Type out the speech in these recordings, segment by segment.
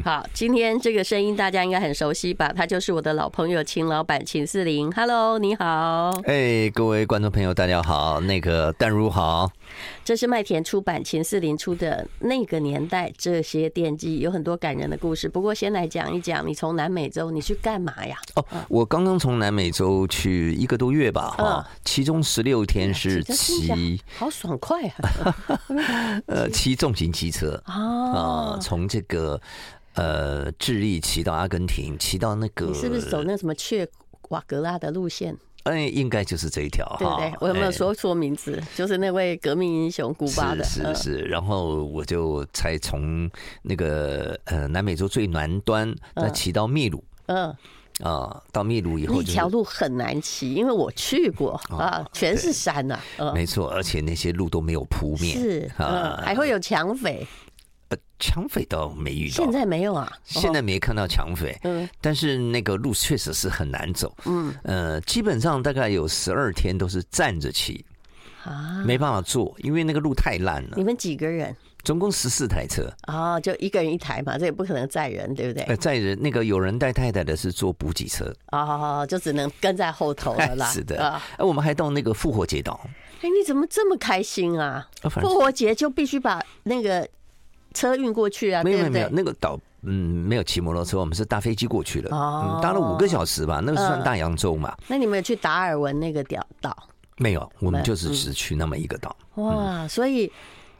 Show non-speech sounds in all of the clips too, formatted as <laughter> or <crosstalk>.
好，今天这个声音大家应该很熟悉吧？他就是我的老朋友秦老板秦四林。Hello，你好。哎，各位观众朋友，大家好。那个淡如好，这是麦田出版秦四林出的那个年代这些电记，有很多感人的故事。不过先来讲一讲，你从南美洲你去干嘛呀？哦，我刚刚从南美洲去一个多月吧，哈，其中十六天是骑，好爽快啊！<laughs> 呃，骑重型机车啊，从这个。呃，智利骑到阿根廷，骑到那个，你是不是走那什么切瓦格拉的路线？哎，应该就是这一条，对不对？我有没有说错名字？哎、就是那位革命英雄，古巴的，是是是。然后我就才从那个呃南美洲最南端，那骑到秘鲁，嗯啊、呃，到秘鲁以后、就是，那条路很难骑，因为我去过啊，全是山呐、没错，而且那些路都没有铺面，是嗯，还会有抢匪。抢匪倒没遇到，现在没有啊，现在没看到抢匪。嗯，但是那个路确实是很难走。嗯，呃，基本上大概有十二天都是站着骑啊，没办法坐，因为那个路太烂了。你们几个人？总共十四台车。哦，就一个人一台嘛，这也不可能载人，对不对？载人那个有人带太太的是坐补给车。哦，就只能跟在后头了啦。<laughs> 是的。哎，我们还到那个复活节岛。哎，你怎么这么开心啊？复活节就必须把那个。车运过去啊？没有没有没有，那个岛嗯没有骑摩托车，我们是搭飞机过去的，哦、嗯，搭了五个小时吧，那个算大洋洲嘛。呃、那你们有去达尔文那个岛岛？没有，我们就是只去那么一个岛。嗯、哇，所以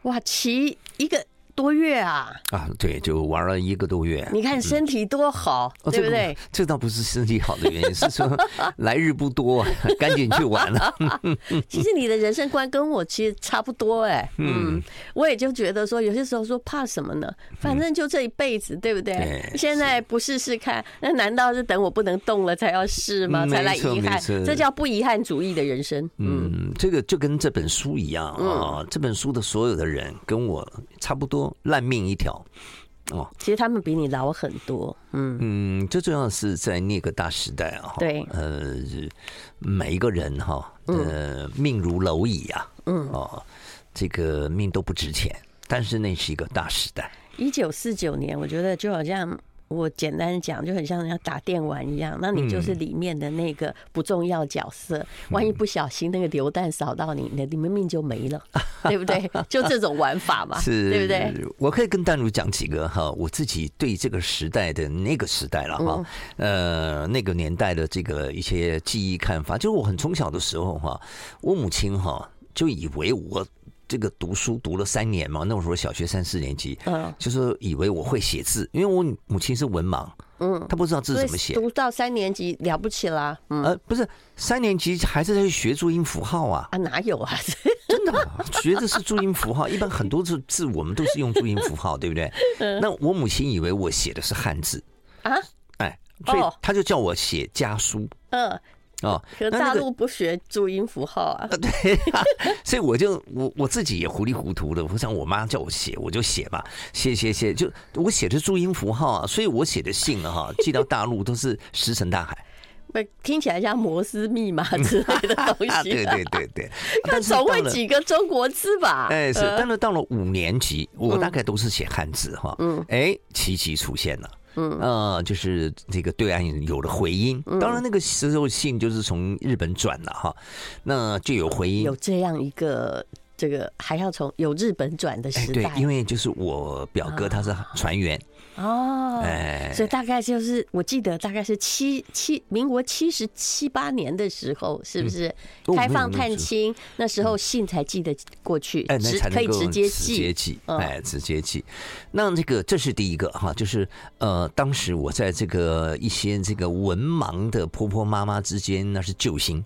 哇骑一个。多月啊！啊，对，就玩了一个多月。你看身体多好，嗯、对不对？这倒不是身体好的原因，是说 <laughs> 来日不多，赶紧去玩了。<laughs> 其实你的人生观跟我其实差不多哎。嗯，我也就觉得说，有些时候说怕什么呢？反正就这一辈子，对不对？对，现在不试试看，那难道是等我不能动了才要试吗？才来遗憾？这叫不遗憾主义的人生。嗯，这个就跟这本书一样啊。这本书的所有的人跟我差不多。烂命一条。哦，其实他们比你老很多，嗯。嗯，最重要的是在那个大时代啊，对，呃，每一个人哈，呃，命如蝼蚁啊，嗯。哦，这个命都不值钱，但是那是一个大时代。一九四九年，我觉得就好像。我简单讲，就很像人家打电玩一样，那你就是里面的那个不重要角色。万一不小心那个流弹扫到你，那你们命就没了，对不对？<laughs> 就这种玩法嘛，是，对不对？我可以跟丹如讲几个哈，我自己对这个时代的那个时代了哈，呃，那个年代的这个一些记忆看法，就是我很从小的时候哈，我母亲哈就以为我。这个读书读了三年嘛，那时候小学三四年级，嗯，就是以为我会写字，因为我母亲是文盲，嗯，她不知道字怎么写。读到三年级了不起啦，嗯，呃，不是三年级还是在学注音符号啊？啊，哪有啊？<laughs> 真的，学的是注音符号，一般很多字字我们都是用注音符号，<laughs> 对不对？那我母亲以为我写的是汉字啊，哎，所以她就叫我写家书，嗯。哦，可大陆不学注音符号啊？对，所以我就我我自己也糊里糊涂的，我想我妈叫我写，我就写吧，写写写，就我写的注音符号啊，所以我写的信啊，哈，寄到大陆都是石沉大海。<laughs> 不，听起来像摩斯密码之类的东西。<laughs> 对对对对，<laughs> 但总会几个中国字吧？哎，是，但是到了五年级，我大概都是写汉字哈。嗯，哎，奇迹出现了。嗯。呃，就是这个对岸有了回音，当然那个时候信就是从日本转了哈，那就有回音，有这样一个这个还要从有日本转的时代，对，因为就是我表哥他是船员。哦，哎，所以大概就是我记得大概是七七民国七十七八年的时候，是不是开放探亲？那时候信才寄得过去，哎，那才可以直接寄，直接寄，哎，直接寄。那这个这是第一个哈，就是呃，当时我在这个一些这个文盲的婆婆妈妈之间，那是救星。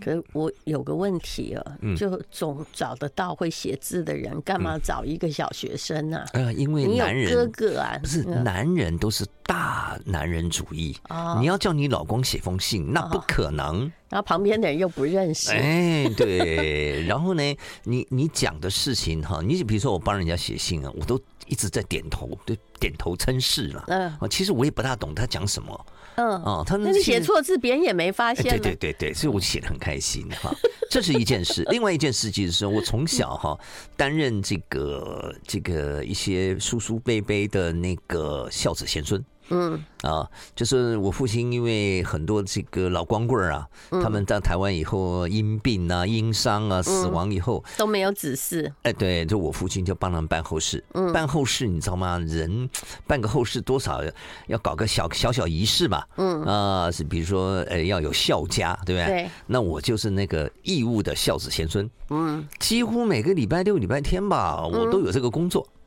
可是我有个问题啊，就总找得到会写字的人，干嘛找一个小学生呢？呃，因为男人哥哥啊，不是男人都是大男人主义啊。你要叫你老公写封信，那不可能。然后旁边的人又不认识，哎，对。然后呢，你你讲的事情哈，你比如说我帮人家写信啊，我都一直在点头，对，点头称是了。嗯，其实我也不大懂他讲什么。嗯，哦，他那你写错字，别人也没发现。对对对对，所以我写的很开心哈。这是一件事。另外一件事情是，我从小哈担任这个这个一些叔叔辈辈的那个孝子贤孙。嗯啊，就是我父亲，因为很多这个老光棍啊，他们在台湾以后因病啊、因伤啊死亡以后都没有子嗣。哎，对，就我父亲就帮他们办后事。嗯，办后事你知道吗？人办个后事多少要搞个小小小仪式吧。嗯啊，是比如说呃要有孝家，对不对？对。那我就是那个义务的孝子贤孙。嗯，几乎每个礼拜六、礼拜天吧，我都有这个工作。嗯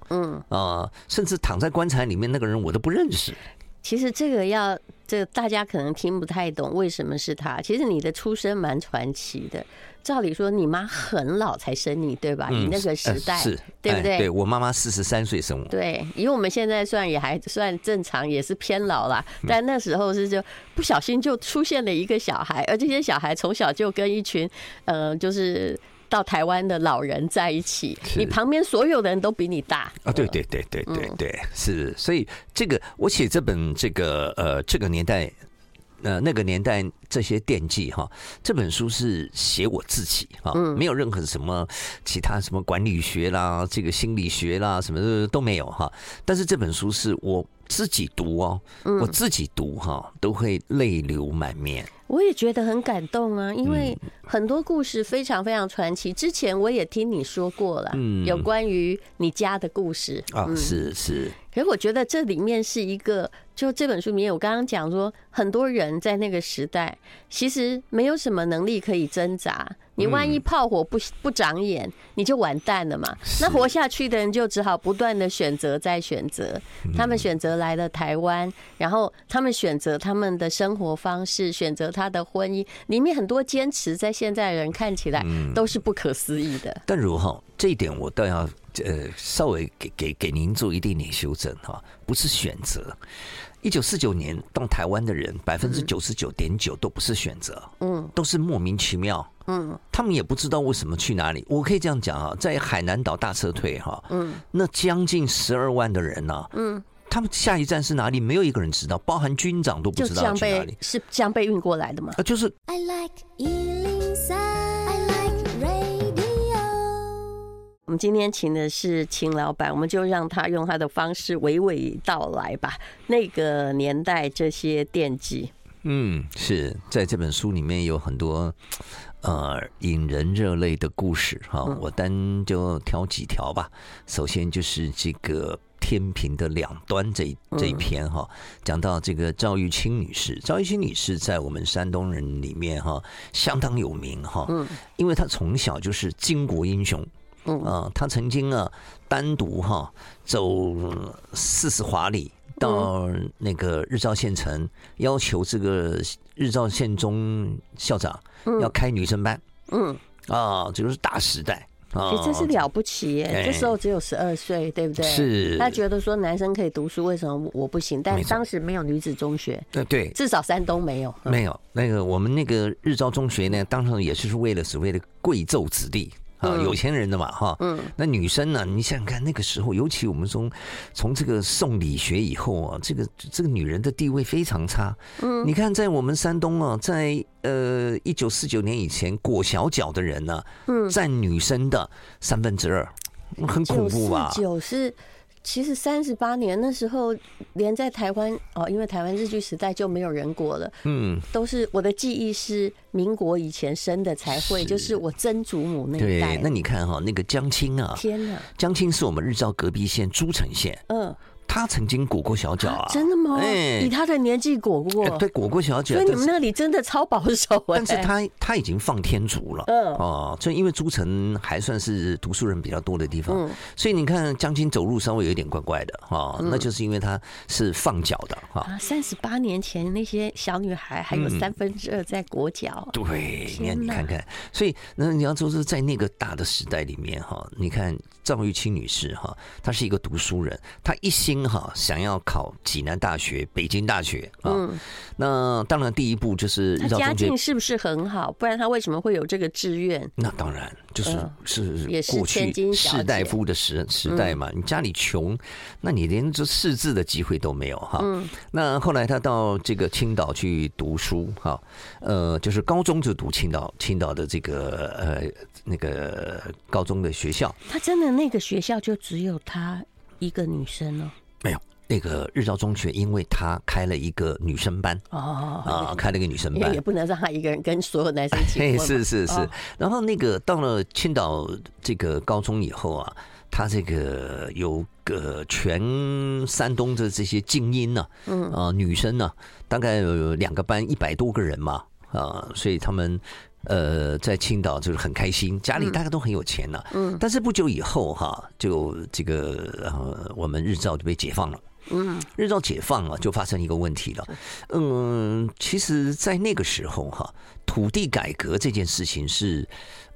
啊，甚至躺在棺材里面那个人我都不认识。其实这个要这个大家可能听不太懂，为什么是他？其实你的出生蛮传奇的。照理说，你妈很老才生你，对吧？你那个时代，是，对不对？对，我妈妈四十三岁生我。对，以我们现在算也还算正常，也是偏老了。但那时候是就不小心就出现了一个小孩，而这些小孩从小就跟一群呃，就是。到台湾的老人在一起，你旁边所有的人都比你大啊！对对对对对对，是。所以这个我写这本这个呃这个年代呃那个年代这些惦记哈，这本书是写我自己哈，没有任何什么其他什么管理学啦、这个心理学啦什么都没有哈。但是这本书是我自己读哦，我自己读哈都会泪流满面。我也觉得很感动啊，因为很多故事非常非常传奇。之前我也听你说过了，有关于你家的故事啊，是是。可是我觉得这里面是一个，就这本书里面，我刚刚讲说，很多人在那个时代其实没有什么能力可以挣扎。你万一炮火不不长眼，你就完蛋了嘛。那活下去的人就只好不断的选择再选择。他们选择来了台湾，然后他们选择他们的生活方式，选择他的婚姻，里面很多坚持，在现在人看起来都是不可思议的。但如哈，这一点我倒要呃稍微给给给您做一点点修正哈，不是选择。一九四九年到台湾的人，百分之九十九点九都不是选择，嗯，都是莫名其妙，嗯，他们也不知道为什么去哪里。我可以这样讲啊，在海南岛大撤退哈，嗯，那将近十二万的人呢，嗯，他们下一站是哪里？没有一个人知道，包含军长都不知道去哪里，是这样被运过来的吗？啊，就是。我们今天请的是秦老板，我们就让他用他的方式娓娓道来吧。那个年代这些奠记，嗯，是在这本书里面有很多呃引人热泪的故事哈。我单就挑几条吧。首先就是这个天平的两端这这一篇哈，讲到这个赵玉清女士。赵玉清女士在我们山东人里面哈相当有名哈，嗯，因为她从小就是巾帼英雄。嗯啊，他曾经啊单独哈走四十华里到那个日照县城，要求这个日照县中校长要开女生班。嗯啊，这个是大时代啊，其实这是了不起耶。这时候只有十二岁，对不对？是。他觉得说男生可以读书，为什么我不行？但当时没有女子中学。对对，至少山东没有。没有那个我们那个日照中学呢，当时也是为了所谓的贵胄子弟。啊，有钱人的嘛，哈，嗯，那女生呢？你想想看，那个时候，尤其我们从从这个送礼学以后啊，这个这个女人的地位非常差。嗯，你看，在我们山东啊，在呃一九四九年以前，裹小脚的人呢，嗯，占女生的三分之二，很恐怖吧？九是。其实三十八年那时候，连在台湾哦，因为台湾日据时代就没有人国了，嗯，都是我的记忆是民国以前生的才会，是就是我曾祖母那一代。对，那你看哈，那个江青啊，天哪，江青是我们日照隔壁县诸城县，嗯。他曾经裹过小脚啊？真的吗？哎，以他的年纪裹过，对，裹过小脚。所以你们那里真的超保守。但是他他已经放天竺了，嗯哦，所以因为诸城还算是读书人比较多的地方，所以你看江青走路稍微有点怪怪的哈，那就是因为他是放脚的哈。三十八年前那些小女孩还有三分之二在裹脚，对，你看你看看，所以那你要说是在那个大的时代里面哈，你看赵玉清女士哈，她是一个读书人，她一心。经哈想要考济南大学、北京大学啊。嗯、那当然，第一步就是日照中学家境是不是很好？不然他为什么会有这个志愿？那当然就是是也过去士大夫的时时代嘛。你家里穷，那你连这识字的机会都没有哈。嗯、那后来他到这个青岛去读书哈，呃，就是高中就读青岛，青岛的这个呃那个高中的学校。他真的那个学校就只有他一个女生哦？没有，那个日照中学，因为他开了一个女生班哦啊，开了一个女生班，也不能让他一个人跟所有男生一起。是是是，然后那个到了青岛这个高中以后啊，他这个有个全山东的这些精英呢，嗯啊，女生呢，大概有两个班一百多个人嘛啊，所以他们。呃，在青岛就是很开心，家里大家都很有钱了。嗯，但是不久以后哈，就这个呃，我们日照就被解放了。嗯，日照解放了，就发生一个问题了。嗯，其实，在那个时候哈，土地改革这件事情是。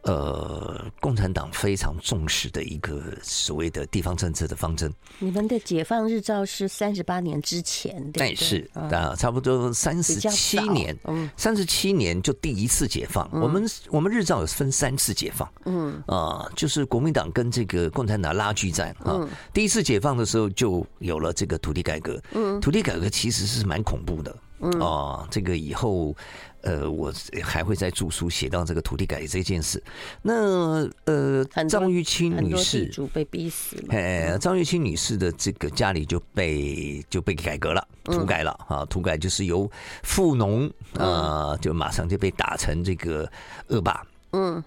呃，共产党非常重视的一个所谓的地方政策的方针。你们的解放日照是三十八年之前，对，对？是啊，差不多三十七年，嗯，三十七年就第一次解放。嗯、我们我们日照有分三次解放，嗯。啊，就是国民党跟这个共产党拉锯战啊。嗯、第一次解放的时候就有了这个土地改革，嗯，土地改革其实是蛮恐怖的，嗯啊，这个以后。呃，我还会在著书写到这个土地改革这件事。那呃，张玉清女士主被逼死了，哎，张玉清女士的这个家里就被就被改革了，土改了啊，土改就是由富农啊，就马上就被打成这个恶霸。嗯，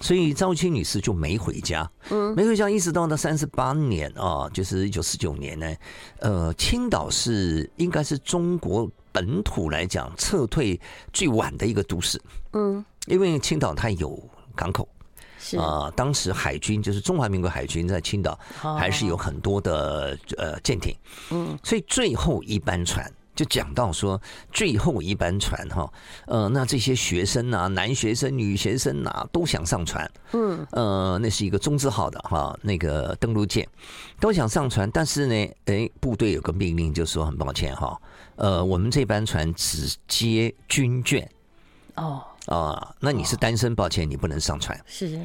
所以张玉清女士就没回家，嗯，没回家，一直到那三十八年啊，就是一九四九年呢。呃，青岛是应该是中国。本土来讲，撤退最晚的一个都市，嗯，因为青岛它有港口，是。啊，当时海军就是中华民国海军在青岛还是有很多的呃舰艇，嗯，所以最后一班船就讲到说，最后一班船哈，呃，那这些学生啊，男学生、女学生啊，都想上船，嗯，呃，那是一个中字号的哈，那个登陆舰都想上船，但是呢，哎，部队有个命令，就说很抱歉哈。呃，我们这班船只接军眷。哦啊，那你是单身，抱歉，你不能上船。是。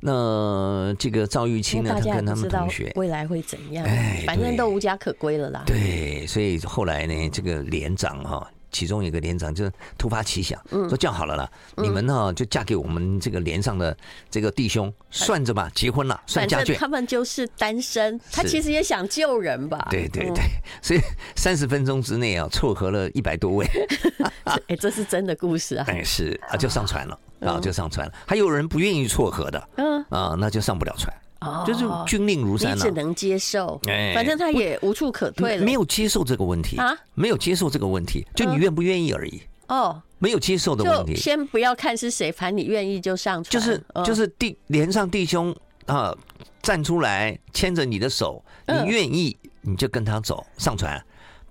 那这个赵玉清呢，他跟他们同学未来会怎样？哎，反正都无家可归了啦。对，所以后来呢，这个连长哈。其中一个连长就突发奇想，说这样好了啦，你们呢就嫁给我们这个连上的这个弟兄，算着吧，结婚了，算家眷。他们就是单身，他其实也想救人吧？对对对，<laughs> 所以三十分钟之内啊，撮合了一百多位。<laughs> 哎，这是真的故事啊！哎，是啊，就上船了啊，就上船了。还有人不愿意撮合的，嗯啊，那就上不了船。哦，就是军令如山，你只能接受，哎。反正他也无处可退了。没有接受这个问题啊，没有接受这个问题，就你愿不愿意而已。哦，没有接受的问题，先不要看是谁，反正你愿意就上船。就是就是弟连上弟兄啊，站出来牵着你的手，你愿意你就跟他走上船，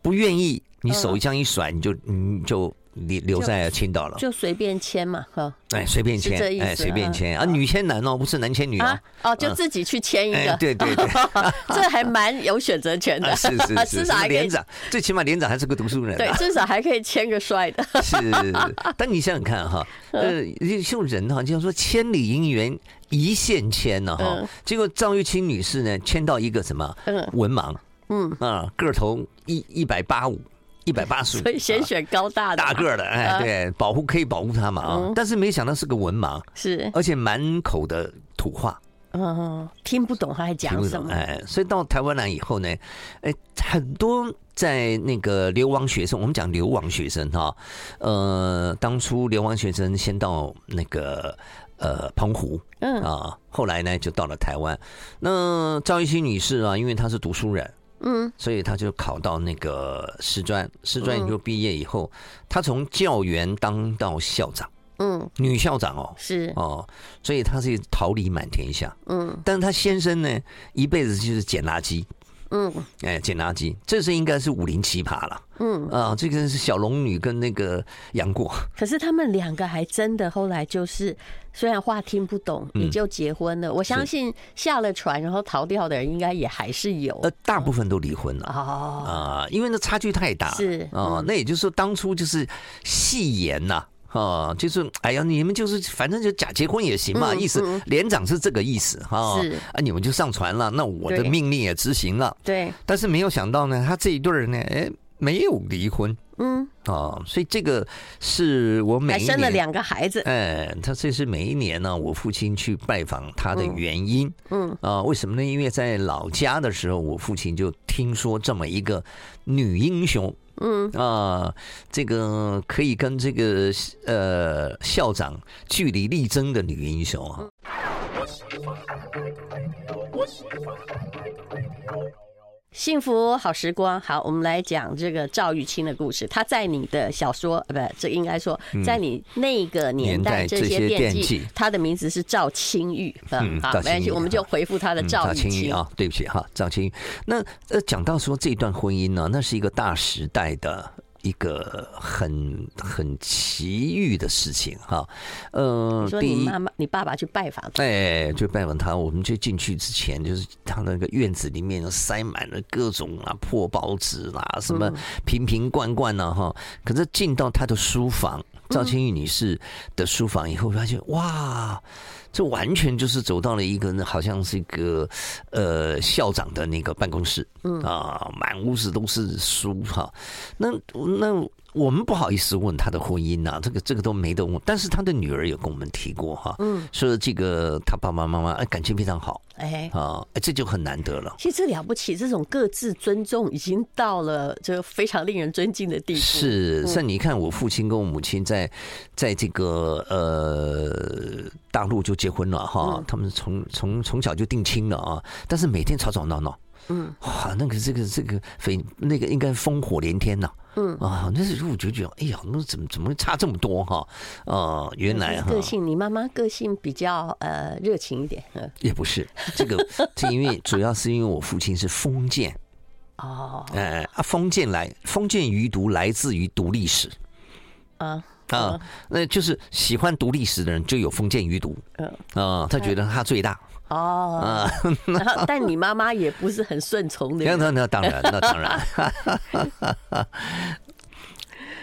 不愿意你手一这样一甩，你就你就。留留在青岛了，就随便签嘛，哈，哎，随便签，哎，随便签。啊，女签男哦，不是男签女哦，哦，就自己去签一个，对对对，<laughs> 这还蛮有选择权的，是是是，至少连长，最起码连长还是个读书人，对，至少还可以签个帅的，<laughs> 是，但你想想看哈，呃，就人哈，就像说千里姻缘一线牵呢哈，结果张玉清女士呢签到一个什么文盲，嗯。啊，个头一一百八五。一百八十五，所以先选高大的大个的，哎，对，保护可以保护他嘛啊！但是没想到是个文盲，是，而且满口的土话，嗯，听不懂他还讲什么，哎，所以到台湾来以后呢，哎，很多在那个流亡学生，我们讲流亡学生哈，呃，当初流亡学生先到那个呃澎湖，嗯。啊，后来呢就到了台湾。那赵一新女士啊，因为她是读书人。嗯，所以他就考到那个师专，师专就毕业以后，他从教员当到校长，嗯，女校长哦，是。哦，所以他是桃李满天下，嗯，但是他先生呢，一辈子就是捡垃圾，嗯，哎，捡垃圾，这是应该是武林奇葩了。嗯啊，这个是小龙女跟那个杨过。可是他们两个还真的后来就是，虽然话听不懂，也就结婚了。我相信下了船然后逃掉的人应该也还是有。呃，大部分都离婚了。哦啊，因为那差距太大。是啊，那也就是说当初就是戏言呐。啊，就是哎呀，你们就是反正就假结婚也行嘛，意思连长是这个意思哈。是啊，你们就上船了，那我的命令也执行了。对，但是没有想到呢，他这一对儿呢，哎，没有离婚。嗯啊，所以这个是我每一年还生了两个孩子。哎，他这是每一年呢，我父亲去拜访他的原因。嗯啊，为什么呢？因为在老家的时候，我父亲就听说这么一个女英雄。嗯啊，这个可以跟这个呃校长据理力争的女英雄啊。幸福好时光，好，我们来讲这个赵玉清的故事。他在你的小说，呃，不，这应该说在你那个年代，这些电器，他的名字是赵青玉。嗯，好，没关系，我们就回复他的赵玉清啊。对不起哈，赵青玉。那呃，讲到说这段婚姻呢，那是一个大时代的。一个很很奇遇的事情哈，嗯呃，说你妈妈、你爸爸去拜访他，哎，就拜访他，我们就进去之前，就是他那个院子里面塞满了各种啊破报纸啦，什么瓶瓶罐罐啊哈，可是进到他的书房，赵清玉女士的书房以后，发现哇。这完全就是走到了一个，好像是一个呃校长的那个办公室，嗯啊，满屋子都是书哈。那那。我们不好意思问他的婚姻呐，这个这个都没得问。但是他的女儿有跟我们提过哈，嗯，说这个他爸爸妈妈哎感情非常好，哎啊，哎这就很难得了。其实这了不起，这种各自尊重已经到了这个非常令人尊敬的地步。是，像你看我父亲跟我母亲在在这个呃大陆就结婚了哈，他们从从从小就定亲了啊，但是每天吵吵闹闹。嗯，哇，那个这个这个非那个应该烽火连天呐。嗯啊，那时候我就觉得，哎呀，那怎么怎么会差这么多哈？哦，原来哈，个性，你妈妈个性比较呃热情一点。也不是这个，是因为主要是因为我父亲是封建。哦。哎啊，封建来封建余毒来自于读历史。啊啊，那就是喜欢读历史的人就有封建余毒。嗯啊，他觉得他最大。哦，啊，然后但你妈妈也不是很顺从的。那那当然，那当然。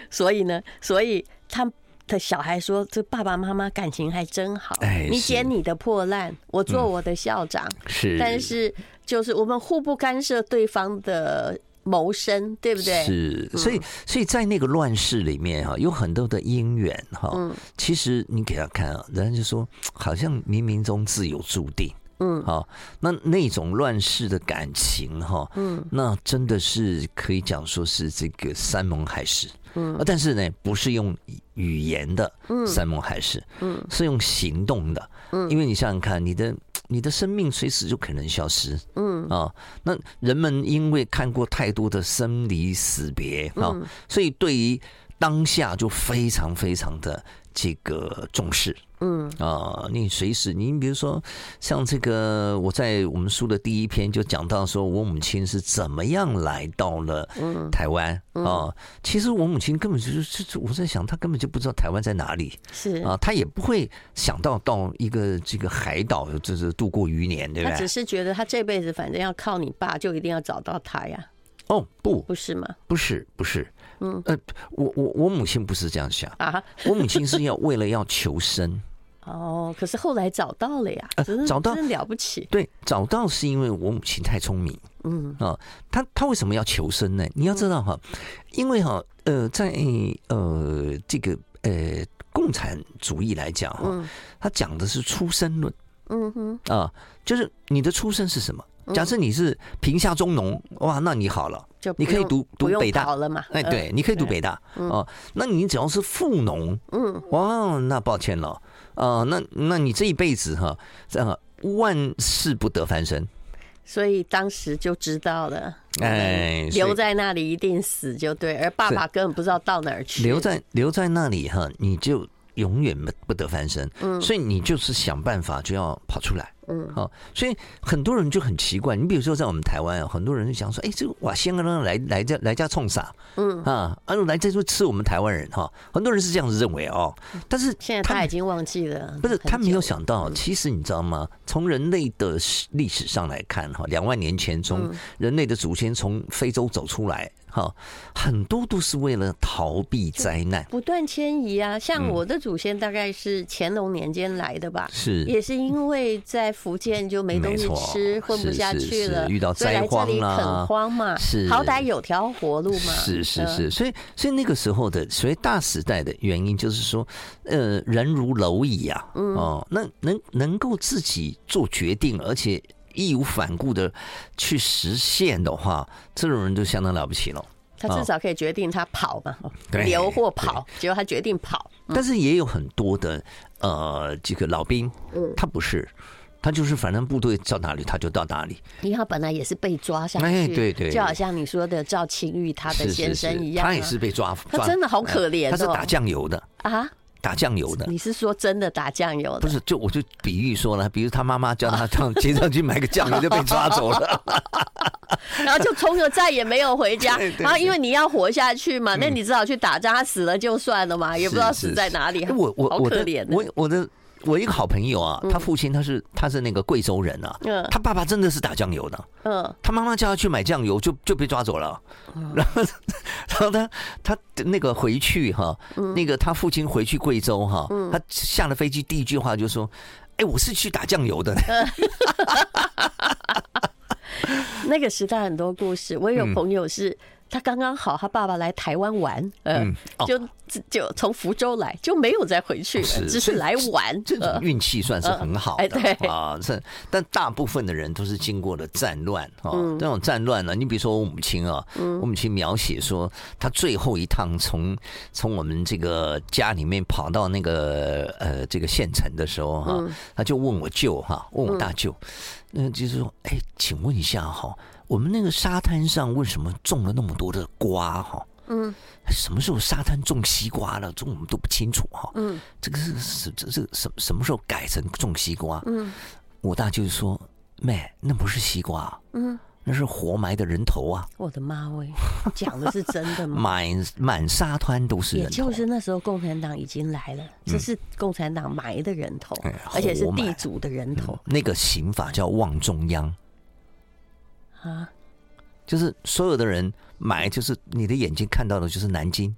所以呢，所以他的小孩说：“这爸爸妈妈感情还真好。”哎，你捡你的破烂，我做我的校长。是，但是就是我们互不干涉对方的谋生，对不对？是，所以所以在那个乱世里面哈，有很多的因缘哈。嗯，其实你给他看啊，人家就说好像冥冥中自有注定。嗯，好，那那种乱世的感情哈，嗯，那真的是可以讲说是这个山盟海誓，嗯，但是呢，不是用语言的山盟海誓，嗯，是用行动的，嗯，因为你想想看，你的你的生命随时就可能消失，嗯啊，那人们因为看过太多的生离死别啊，所以对于当下就非常非常的。这个重视，嗯啊，你随时，你比如说像这个，我在我们书的第一篇就讲到，说我母亲是怎么样来到了台湾啊。其实我母亲根本就是，我在想，她根本就不知道台湾在哪里，是啊，她也不会想到到一个这个海岛，就是度过余年，对不对？她只是觉得她这辈子反正要靠你爸，就一定要找到他呀。哦，不，不是吗？不是，不是。嗯，呃，我我我母亲不是这样想啊，我母亲是要为了要求生。<laughs> 哦，可是后来找到了呀，找到真了不起。对，找到是因为我母亲太聪明。嗯啊，她她为什么要求生呢？你要知道哈，因为哈，呃，在呃这个呃共产主义来讲哈，他讲的是出生论。嗯哼，啊，就是你的出生是什么？假设你是贫下中农，哇，那你好了，就你可以读读北大了嘛？哎，对，你可以读北大哦。那你只要是富农，嗯，哇，那抱歉了啊，那那你这一辈子哈，这样万事不得翻身。所以当时就知道了，哎，留在那里一定死就对，而爸爸根本不知道到哪儿去。留在留在那里哈，你就永远不不得翻身。嗯，所以你就是想办法就要跑出来。嗯，好，所以很多人就很奇怪。你比如说，在我们台湾啊，很多人就想说，哎，这个哇，香港人来来家来家冲啥？嗯啊，啊，来这就吃我们台湾人哈。很多人是这样子认为哦。<laughs> 但是现在他已经忘记了，不是他没有想到，其实你知道吗？从人类的历史上来看哈，两万年前从人类的祖先从非洲走出来。好，很多都是为了逃避灾难，不断迁移啊。像我的祖先大概是乾隆年间来的吧，是，也是因为在福建就没东西吃，混不下去了，遇到灾荒啊，垦荒嘛，是，好歹有条活路嘛。是是是，所以所以那个时候的所谓大时代的原因，就是说，呃，人如蝼蚁啊，哦，那能能够自己做决定，而且。义无反顾的去实现的话，这种人就相当了不起了。他至少可以决定他跑嘛，留或跑，结果他决定跑。但是也有很多的呃，这个老兵，嗯他不是，他就是反正部队到哪里他就到哪里。因为他本来也是被抓下去，对对，就好像你说的赵青玉他的先生一样，他也是被抓，他真的好可怜，他是打酱油的啊。打酱油的，你是说真的打酱油的？不是，就我就比喻说了，比如他妈妈叫他 <laughs> 上街上去买个酱油就被抓走了，<laughs> 然后就从此再也没有回家。<laughs> 然后因为你要活下去嘛，那你只好去打仗，他死了就算了嘛，也不知道死在哪里。我我好可怜，我我的。我一个好朋友啊，他父亲他是他是那个贵州人啊，他爸爸真的是打酱油的，嗯，他妈妈叫他去买酱油就就被抓走了，然后 <laughs> 然后他他那个回去哈，那个他父亲回去贵州哈，他下了飞机第一句话就说，哎，我是去打酱油的。<laughs> 那个时代很多故事，我有朋友是。他刚刚好，他爸爸来台湾玩，嗯，就就从福州来，就没有再回去，只是来玩。这种运气算是很好的，对啊。这但大部分的人都是经过了战乱啊，这种战乱呢，你比如说我母亲啊，我母亲描写说，她最后一趟从从我们这个家里面跑到那个呃这个县城的时候哈，他就问我舅哈，问我大舅，那就是说，哎，请问一下哈。我们那个沙滩上为什么种了那么多的瓜哈？嗯，什么时候沙滩种西瓜了？这我们都不清楚哈。嗯，这个是是这这什什么时候改成种西瓜？嗯，我大舅说，妹，那不是西瓜，嗯，那是活埋的人头啊！我的妈喂，讲的是真的吗？<laughs> 满满沙滩都是人头，也就是那时候共产党已经来了，这是共产党埋的人头，而且是地主的人头。那个刑法叫望中央。啊，就是所有的人买，就是你的眼睛看到的，就是南京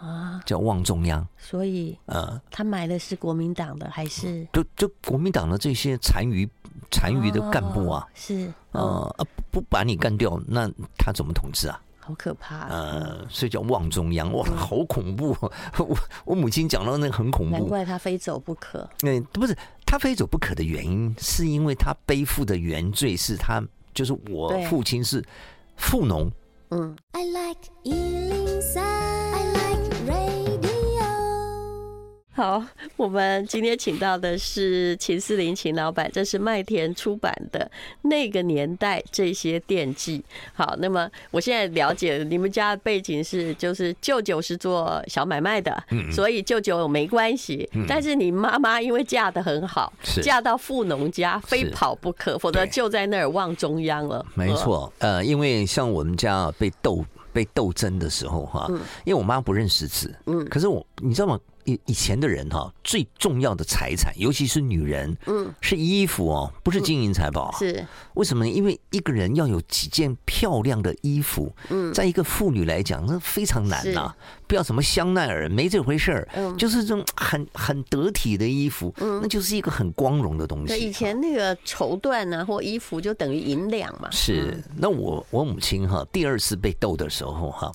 啊，叫望中央。所以，呃，他买的是国民党的还是？就就国民党的这些残余残余的干部啊，是呃，不把你干掉，那他怎么统治啊？好可怕！呃，所以叫望中央，哇，好恐怖！<laughs> 我我母亲讲到那个很恐怖，难怪他非走不可。那不是他非走不可的原因，是因为他背负的原罪是他。就是我父亲是富农，嗯。I like 好，我们今天请到的是秦思林秦老板，这是麦田出版的那个年代这些电记。好，那么我现在了解你们家的背景是，就是舅舅是做小买卖的，所以舅舅没关系。但是你妈妈因为嫁得很好，嫁到富农家，非跑不可，否则就在那儿望中央了。没错，呃，因为像我们家被斗被斗争的时候哈，因为我妈不认识字，嗯，可是我你知道吗？以以前的人哈，最重要的财产，尤其是女人，嗯，是衣服哦，不是金银财宝。是为什么呢？因为一个人要有几件漂亮的衣服，嗯，在一个妇女来讲，那非常难呐。不要什么香奈儿，没这回事儿，就是这种很很得体的衣服，嗯那就是一个很光荣的东西。对，以前那个绸缎啊，或衣服就等于银两嘛。是，那我我母亲哈，第二次被斗的时候哈，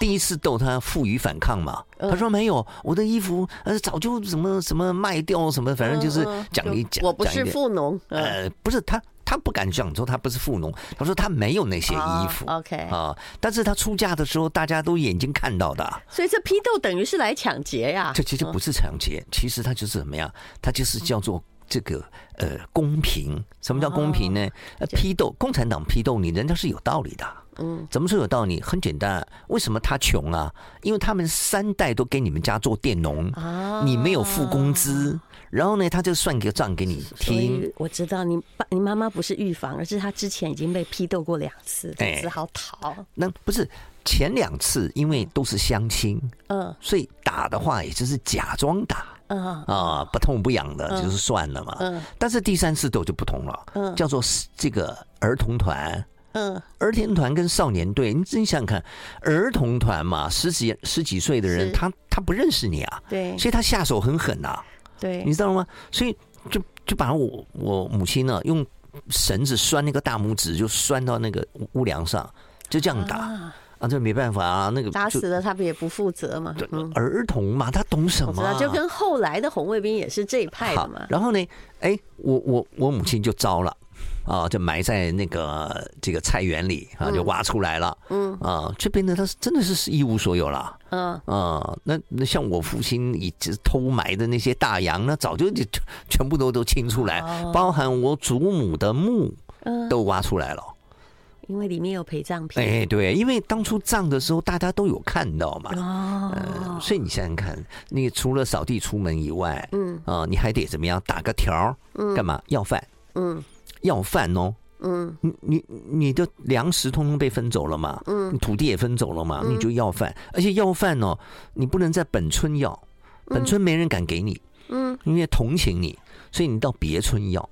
第一次斗她负隅反抗嘛，她说没有，我的衣服呃早就什么什么卖掉什么，反正就是讲一讲。我不是富农，呃，不是他。他不敢讲说他不是富农，他说他没有那些衣服。Oh, OK 啊，但是他出嫁的时候，大家都眼睛看到的。所以这批斗等于是来抢劫呀？这其实不是抢劫，其实他就是怎么样？他就是叫做这个呃公平。什么叫公平呢？呃，批斗共产党批斗你，人家是有道理的。嗯，怎么说有道理？很简单，为什么他穷啊？因为他们三代都给你们家做佃农，啊，你没有付工资，然后呢，他就算个账给你听。我知道你爸、你妈妈不是预防，而是他之前已经被批斗过两次，只好逃。那不是前两次，因为都是相亲，嗯，所以打的话也就是假装打。啊啊，不痛不痒的，就是算了嘛。嗯，但是第三次斗就不同了。嗯，叫做这个儿童团。嗯，儿童团跟少年队，你你想想看，儿童团嘛，十几十几岁的人，他他不认识你啊。对，所以他下手很狠呐。对，你知道吗？所以就就把我我母亲呢，用绳子拴那个大拇指，就拴到那个屋梁上，就这样打。啊，这没办法啊，那个打死了，他不也不负责嘛？对，儿童嘛，他懂什么啊？就跟后来的红卫兵也是这一派的嘛。然后呢，哎，我我我母亲就招了啊，就埋在那个这个菜园里啊，就挖出来了。嗯。啊，这边呢，他是真的是一无所有了。嗯。啊，那那像我父亲一直偷埋的那些大洋，呢早就就全部都都清出来，包含我祖母的墓，都挖出来了。因为里面有陪葬品，哎，对，因为当初葬的时候大家都有看到嘛，哦、呃，所以你想想看，你除了扫地出门以外，嗯，啊、呃，你还得怎么样打个条，嗯，干嘛？要饭，嗯，要饭哦，嗯，你你你的粮食通通被分走了嘛，嗯，土地也分走了嘛，嗯、你就要饭，而且要饭哦，你不能在本村要，本村没人敢给你，嗯，因为同情你，所以你到别村要。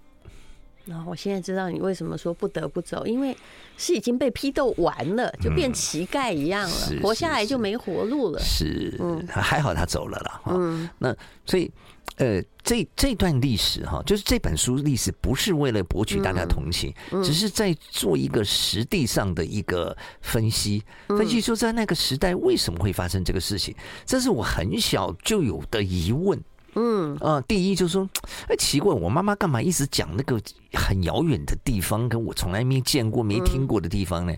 然后我现在知道你为什么说不得不走，因为是已经被批斗完了，就变乞丐一样了，活下来就没活路了。是，还好他走了了。嗯，那所以呃，这这段历史哈，就是这本书历史不是为了博取大家同情，只是在做一个实地上的一个分析，分析说在那个时代为什么会发生这个事情，这是我很小就有的疑问。嗯啊，第一就是说，<tsk> 哎，奇怪，我妈妈干嘛一直讲那个很遥远的地方，跟我从来没见过、没听过的地方呢？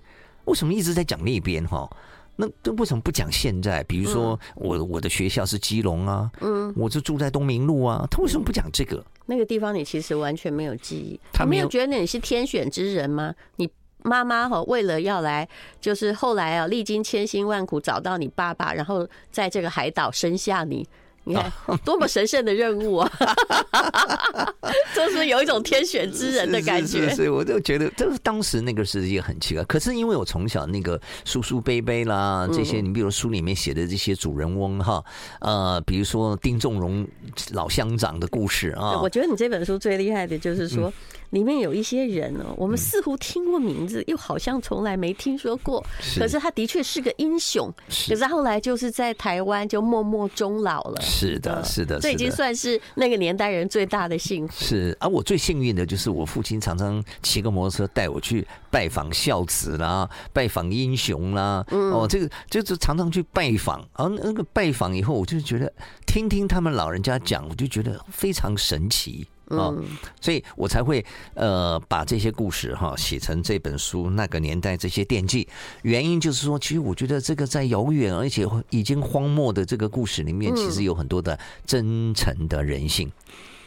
为什么一直在讲那边哈？那这为什么不讲现在？比如说，我我的学校是基隆啊，嗯，我就住在东明路啊，他为什么不讲这个？那个地方你其实完全没有记忆，他没有觉得你是天选之人吗？你妈妈哈，为了要来，就是后来啊，历经千辛万苦找到你爸爸，然后在这个海岛生下你。你看多么神圣的任务啊！<laughs> 就是有一种天选之人的感觉。所以我就觉得，就是当时那个是一个很奇怪。可是因为我从小那个叔叔伯伯啦，这些你比如书里面写的这些主人翁哈，呃，比如说丁仲荣老乡长的故事啊。我觉得你这本书最厉害的就是说。里面有一些人哦，我们似乎听过名字，又好像从来没听说过。可是他的确是个英雄，可是后来就是在台湾就默默终老了。是的，是的，这已经算是那个年代人最大的幸福。是，而我最幸运的就是我父亲常常骑个摩托车带我去拜访孝子啦，拜访英雄啦。嗯哦，这个就是常常去拜访，而那个拜访以后，我就觉得听听他们老人家讲，我就觉得非常神奇。哦，所以我才会呃把这些故事哈写成这本书。那个年代这些惦记，原因就是说，其实我觉得这个在遥远而且已经荒漠的这个故事里面，其实有很多的真诚的人性。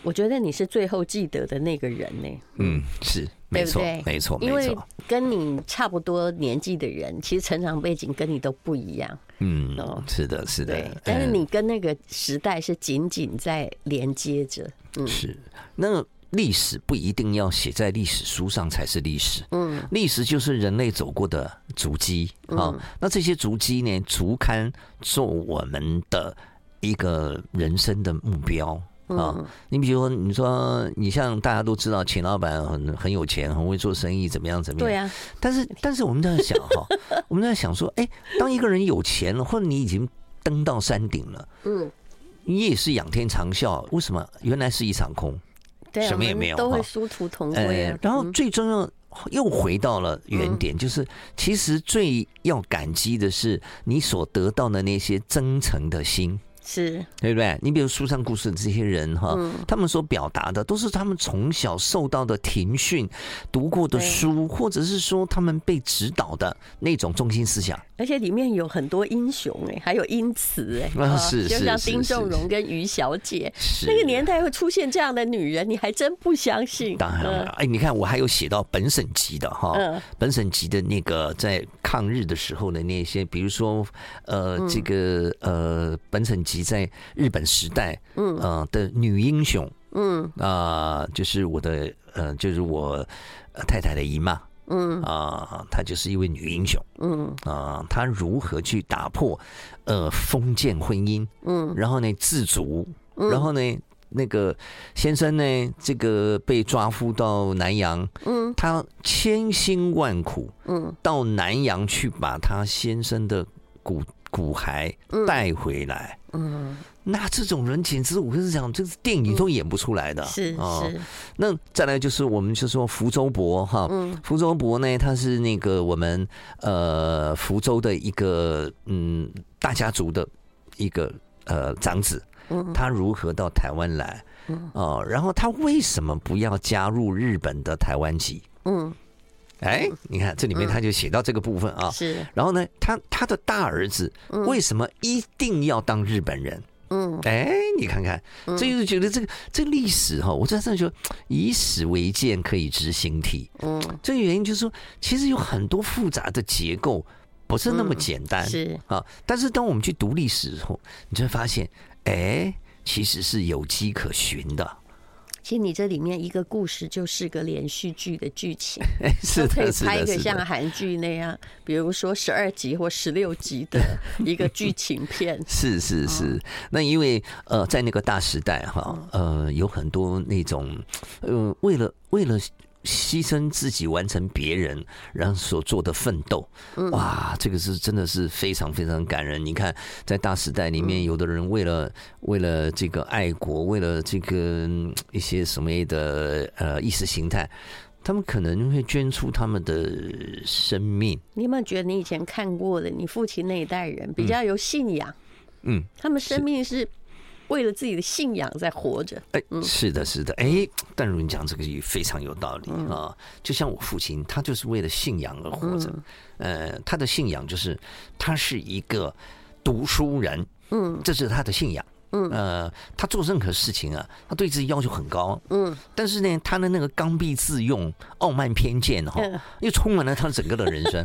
我觉得你是最后记得的那个人呢。嗯，是没错，没错，没错。因为跟你差不多年纪的人，其实成长背景跟你都不一样。嗯，哦，是的，是的。但是你跟那个时代是紧紧在连接着。嗯，是。那历史不一定要写在历史书上才是历史。嗯，历史就是人类走过的足迹啊。那这些足迹呢，足堪做我们的一个人生的目标啊。你比如说，你说你像大家都知道，钱老板很很有钱，很会做生意，怎么样怎么样？对啊。但是但是我们在想哈，<laughs> 我们在想说，哎，当一个人有钱了，或者你已经登到山顶了，嗯。你也是仰天长啸，为什么？原来是一场空，对什么也没有，都会殊途同归。然后最重要，又回到了原点，就是其实最要感激的是你所得到的那些真诚的心是。对不对？你比如书上故事的这些人哈，嗯、他们所表达的都是他们从小受到的庭训、读过的书，或者是说他们被指导的那种中心思想。而且里面有很多英雄哎，还有英雌哎，啊是，就像丁仲荣跟于小姐，那个年代会出现这样的女人，你还真不相信？当然了，哎，你看我还有写到本省级的哈，本省级的那个在抗日的时候的那些，比如说呃，这个呃，本省籍在日本时代，嗯呃的女英雄，嗯啊，就是我的呃，就是我太太的姨妈。嗯啊，她就是一位女英雄。嗯啊，她如何去打破呃封建婚姻？嗯，然后呢自足，然后呢那个先生呢这个被抓夫到南洋，嗯，他千辛万苦，嗯，到南洋去把他先生的骨骨骸带回来，嗯。嗯那这种人简直，我跟你讲，这是电影都演不出来的。是是。那再来就是，我们就说福州伯哈，福州伯呢，他是那个我们呃福州的一个嗯大家族的一个呃长子。他如何到台湾来？哦，然后他为什么不要加入日本的台湾籍？嗯。哎，你看这里面他就写到这个部分啊。是。然后呢，他他的大儿子为什么一定要当日本人？嗯，哎，你看看，这就是觉得这个这个历史哈，我真的觉得以史为鉴，可以知兴替。嗯，这个原因就是说，其实有很多复杂的结构，不是那么简单。是啊，但是当我们去读历史后，你就会发现，哎，其实是有迹可循的。其实你这里面一个故事就是个连续剧的剧情，<laughs> 是可以拍一个像韩剧那样，比如说十二集或十六集的一个剧情片。<laughs> 是是是，那因为呃，在那个大时代哈，呃，有很多那种呃，为了为了。牺牲自己完成别人然后所做的奋斗，哇，这个是真的是非常非常感人。你看，在大时代里面，有的人为了为了这个爱国，为了这个一些什么的呃意识形态，他们可能会捐出他们的生命。你有没有觉得你以前看过的，你父亲那一代人比较有信仰？嗯，他们生命是。为了自己的信仰在活着，哎，是的，是的，哎，但如你讲这个也非常有道理啊。就像我父亲，他就是为了信仰而活着。呃，他的信仰就是他是一个读书人，嗯，这是他的信仰，嗯，呃，他做任何事情啊，他对自己要求很高，嗯，但是呢，他的那个刚愎自用、傲慢偏见哈，又充满了他整个的人生。